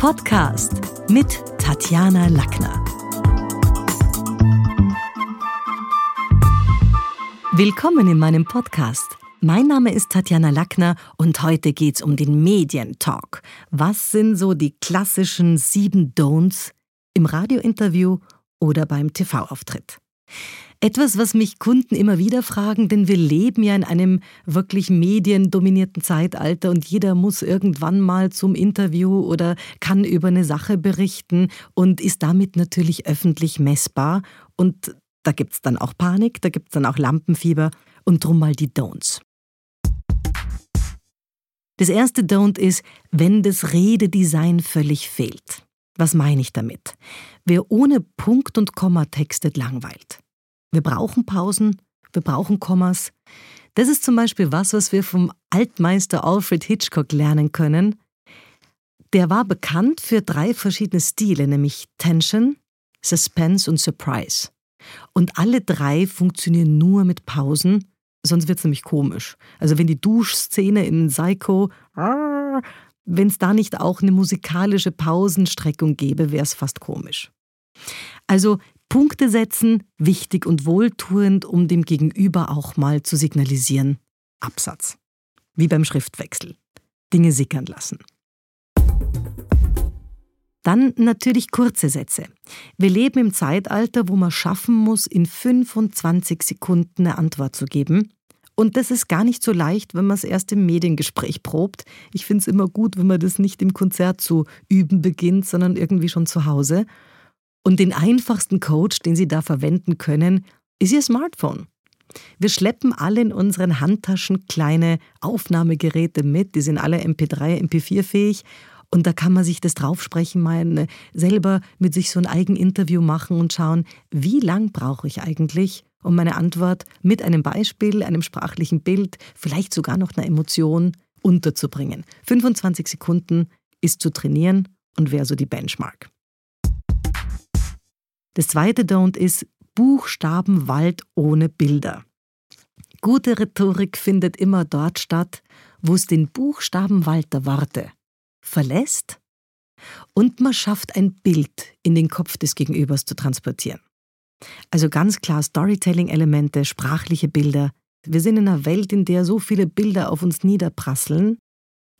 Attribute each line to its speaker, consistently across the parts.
Speaker 1: Podcast mit Tatjana Lackner. Willkommen in meinem Podcast. Mein Name ist Tatjana Lackner und heute geht's um den Medientalk. Was sind so die klassischen sieben Don'ts im Radiointerview oder beim TV-Auftritt? Etwas, was mich Kunden immer wieder fragen, denn wir leben ja in einem wirklich mediendominierten Zeitalter und jeder muss irgendwann mal zum Interview oder kann über eine Sache berichten und ist damit natürlich öffentlich messbar. Und da gibt es dann auch Panik, da gibt es dann auch Lampenfieber und drum mal die Don'ts. Das erste Don't ist, wenn das Rededesign völlig fehlt. Was meine ich damit? Wer ohne Punkt und Komma textet, langweilt. Wir brauchen Pausen, wir brauchen Kommas. Das ist zum Beispiel was, was wir vom Altmeister Alfred Hitchcock lernen können. Der war bekannt für drei verschiedene Stile, nämlich Tension, Suspense und Surprise. Und alle drei funktionieren nur mit Pausen, sonst wird es nämlich komisch. Also wenn die Duschszene in Psycho, wenn es da nicht auch eine musikalische Pausenstreckung gäbe, wäre es fast komisch. Also Punkte setzen, wichtig und wohltuend, um dem Gegenüber auch mal zu signalisieren. Absatz. Wie beim Schriftwechsel. Dinge sickern lassen. Dann natürlich kurze Sätze. Wir leben im Zeitalter, wo man schaffen muss, in 25 Sekunden eine Antwort zu geben. Und das ist gar nicht so leicht, wenn man es erst im Mediengespräch probt. Ich finde es immer gut, wenn man das nicht im Konzert zu üben beginnt, sondern irgendwie schon zu Hause. Und den einfachsten Coach, den Sie da verwenden können, ist Ihr Smartphone. Wir schleppen alle in unseren Handtaschen kleine Aufnahmegeräte mit, die sind alle MP3, MP4 fähig und da kann man sich das draufsprechen, mal selber mit sich so ein Eigeninterview machen und schauen, wie lang brauche ich eigentlich, um meine Antwort mit einem Beispiel, einem sprachlichen Bild, vielleicht sogar noch einer Emotion unterzubringen. 25 Sekunden ist zu trainieren und wäre so die Benchmark. Das zweite Don't ist Buchstabenwald ohne Bilder. Gute Rhetorik findet immer dort statt, wo es den Buchstabenwald der Worte verlässt und man schafft ein Bild in den Kopf des Gegenübers zu transportieren. Also ganz klar Storytelling-Elemente, sprachliche Bilder. Wir sind in einer Welt, in der so viele Bilder auf uns niederprasseln,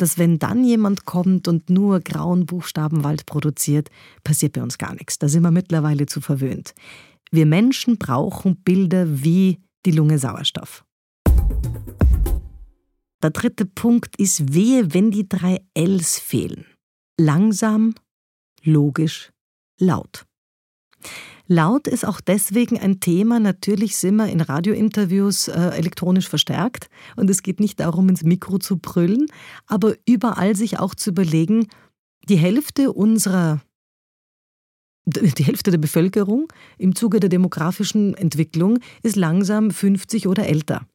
Speaker 1: dass wenn dann jemand kommt und nur grauen Buchstabenwald produziert, passiert bei uns gar nichts. Da sind wir mittlerweile zu verwöhnt. Wir Menschen brauchen Bilder wie die Lunge Sauerstoff. Der dritte Punkt ist wehe, wenn die drei Ls fehlen. Langsam, logisch, laut. Laut ist auch deswegen ein Thema. Natürlich sind wir in Radiointerviews äh, elektronisch verstärkt und es geht nicht darum, ins Mikro zu brüllen, aber überall sich auch zu überlegen, die Hälfte unserer die Hälfte der Bevölkerung im Zuge der demografischen Entwicklung ist langsam 50 oder älter.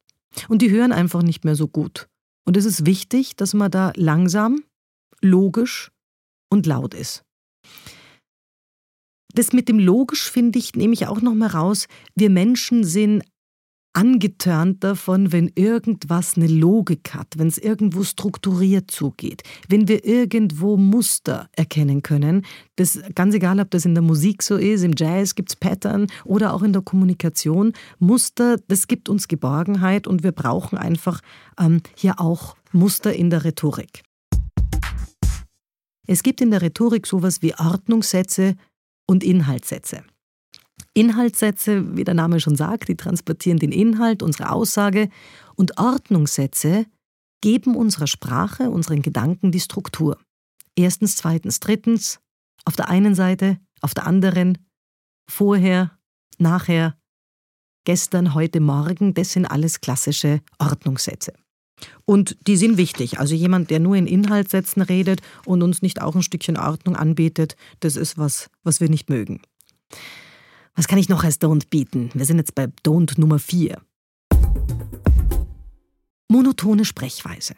Speaker 1: Und die hören einfach nicht mehr so gut. Und es ist wichtig, dass man da langsam, logisch und laut ist. Das mit dem logisch finde ich, nehme ich auch noch mal raus. Wir Menschen sind angetörnt davon, wenn irgendwas eine Logik hat, wenn es irgendwo strukturiert zugeht, wenn wir irgendwo Muster erkennen können. Das ganz egal, ob das in der Musik so ist, im Jazz gibt es Pattern oder auch in der Kommunikation. Muster, das gibt uns Geborgenheit und wir brauchen einfach ähm, hier auch Muster in der Rhetorik. Es gibt in der Rhetorik sowas wie Ordnungssätze, und Inhaltssätze. Inhaltssätze, wie der Name schon sagt, die transportieren den Inhalt, unsere Aussage und Ordnungssätze geben unserer Sprache, unseren Gedanken die Struktur. Erstens, zweitens, drittens, auf der einen Seite, auf der anderen, vorher, nachher, gestern, heute, morgen, das sind alles klassische Ordnungssätze. Und die sind wichtig. Also jemand, der nur in Inhaltssätzen redet und uns nicht auch ein Stückchen Ordnung anbietet, das ist was, was wir nicht mögen. Was kann ich noch als Don't bieten? Wir sind jetzt bei Don't Nummer 4. Monotone Sprechweise.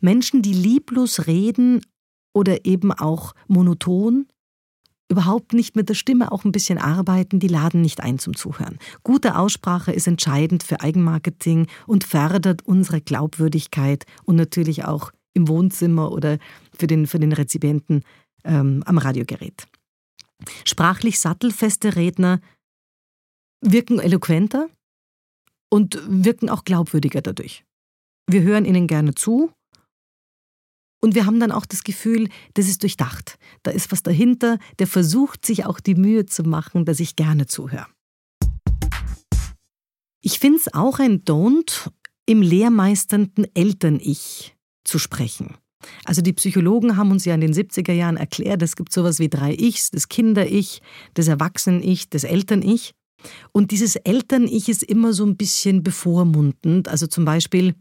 Speaker 1: Menschen, die lieblos reden oder eben auch monoton, überhaupt nicht mit der Stimme auch ein bisschen arbeiten, die laden nicht ein zum Zuhören. Gute Aussprache ist entscheidend für Eigenmarketing und fördert unsere Glaubwürdigkeit und natürlich auch im Wohnzimmer oder für den, für den Rezipienten ähm, am Radiogerät. Sprachlich sattelfeste Redner wirken eloquenter und wirken auch glaubwürdiger dadurch. Wir hören ihnen gerne zu und wir haben dann auch das Gefühl, das ist durchdacht. Da ist was dahinter, der versucht sich auch die Mühe zu machen, dass ich gerne zuhöre. Ich finde es auch ein Don't, im lehrmeisternden Eltern-Ich zu sprechen. Also die Psychologen haben uns ja in den 70er Jahren erklärt, es gibt sowas wie drei Ichs, das Kinder-Ich, das Erwachsenen-Ich, das Eltern-Ich. Und dieses Eltern-Ich ist immer so ein bisschen bevormundend. Also zum Beispiel,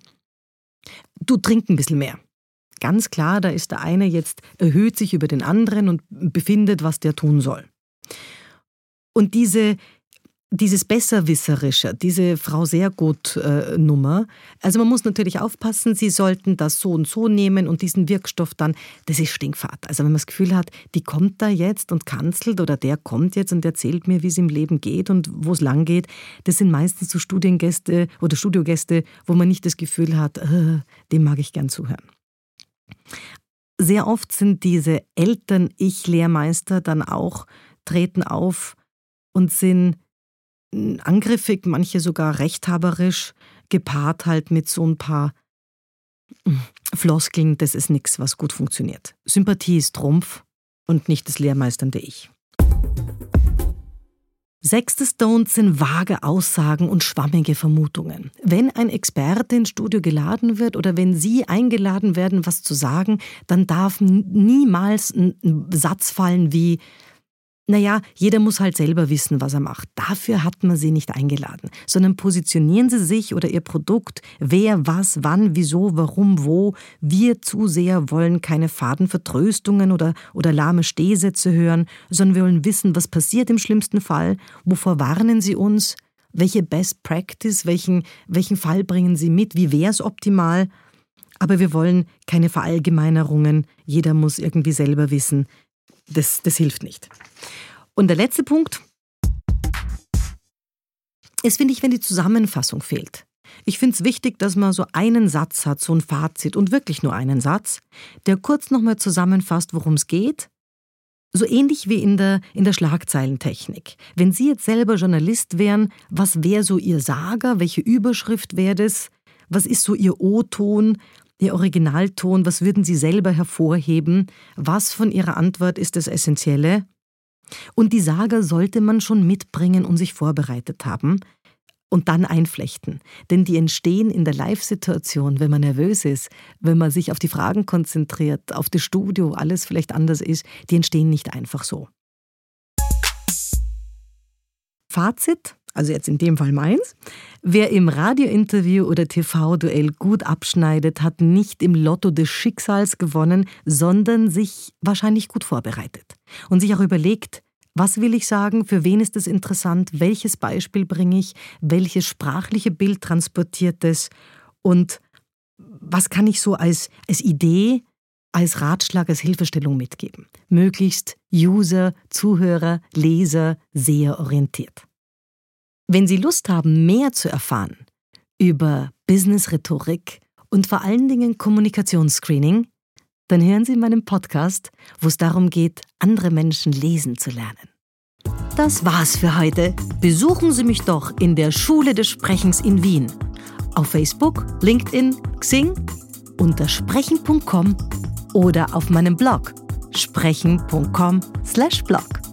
Speaker 1: du trink ein bisschen mehr. Ganz klar, da ist der eine jetzt erhöht sich über den anderen und befindet, was der tun soll. Und diese, dieses Besserwisserische, diese Frau sehr gut Nummer, also man muss natürlich aufpassen, sie sollten das so und so nehmen und diesen Wirkstoff dann, das ist Stinkfahrt. Also wenn man das Gefühl hat, die kommt da jetzt und kanzelt oder der kommt jetzt und erzählt mir, wie es im Leben geht und wo es lang geht, das sind meistens so Studiengäste oder Studiogäste, wo man nicht das Gefühl hat, äh, dem mag ich gern zuhören. Sehr oft sind diese Eltern-Ich-Lehrmeister dann auch, treten auf und sind hm, angriffig, manche sogar rechthaberisch, gepaart halt mit so ein paar hm, Floskeln, das ist nichts, was gut funktioniert. Sympathie ist Trumpf und nicht das lehrmeisternde Ich. Sechstes Don't sind vage Aussagen und schwammige Vermutungen. Wenn ein Experte ins Studio geladen wird oder wenn Sie eingeladen werden, was zu sagen, dann darf niemals ein Satz fallen wie naja, jeder muss halt selber wissen, was er macht. Dafür hat man sie nicht eingeladen, sondern positionieren sie sich oder ihr Produkt, wer, was, wann, wieso, warum, wo. Wir zu sehr wollen keine faden Vertröstungen oder, oder lahme Stehsätze hören, sondern wir wollen wissen, was passiert im schlimmsten Fall, wovor warnen sie uns, welche Best Practice, welchen, welchen Fall bringen sie mit, wie wäre es optimal. Aber wir wollen keine Verallgemeinerungen, jeder muss irgendwie selber wissen, das, das hilft nicht. Und der letzte Punkt ist, finde ich, wenn die Zusammenfassung fehlt. Ich finde es wichtig, dass man so einen Satz hat, so ein Fazit und wirklich nur einen Satz, der kurz nochmal zusammenfasst, worum es geht. So ähnlich wie in der, in der Schlagzeilentechnik. Wenn Sie jetzt selber Journalist wären, was wäre so Ihr Sager? Welche Überschrift wäre das? Was ist so Ihr O-Ton? Ihr Originalton, was würden Sie selber hervorheben? Was von Ihrer Antwort ist das Essentielle? Und die Sager sollte man schon mitbringen und sich vorbereitet haben und dann einflechten. Denn die entstehen in der Live-Situation, wenn man nervös ist, wenn man sich auf die Fragen konzentriert, auf das Studio, alles vielleicht anders ist, die entstehen nicht einfach so. Fazit, also jetzt in dem Fall meins, wer im Radiointerview oder TV-Duell gut abschneidet, hat nicht im Lotto des Schicksals gewonnen, sondern sich wahrscheinlich gut vorbereitet und sich auch überlegt, was will ich sagen, für wen ist es interessant, welches Beispiel bringe ich, welches sprachliche Bild transportiert es und was kann ich so als, als Idee, als Ratschlag, als Hilfestellung mitgeben. Möglichst User, Zuhörer, Leser, Seher orientiert. Wenn Sie Lust haben, mehr zu erfahren über Business-Rhetorik und vor allen Dingen Kommunikationsscreening, dann hören Sie meinen Podcast, wo es darum geht, andere Menschen lesen zu lernen. Das war's für heute. Besuchen Sie mich doch in der Schule des Sprechens in Wien. Auf Facebook, LinkedIn, Xing, unter sprechen.com oder auf meinem Blog sprechen.com/blog.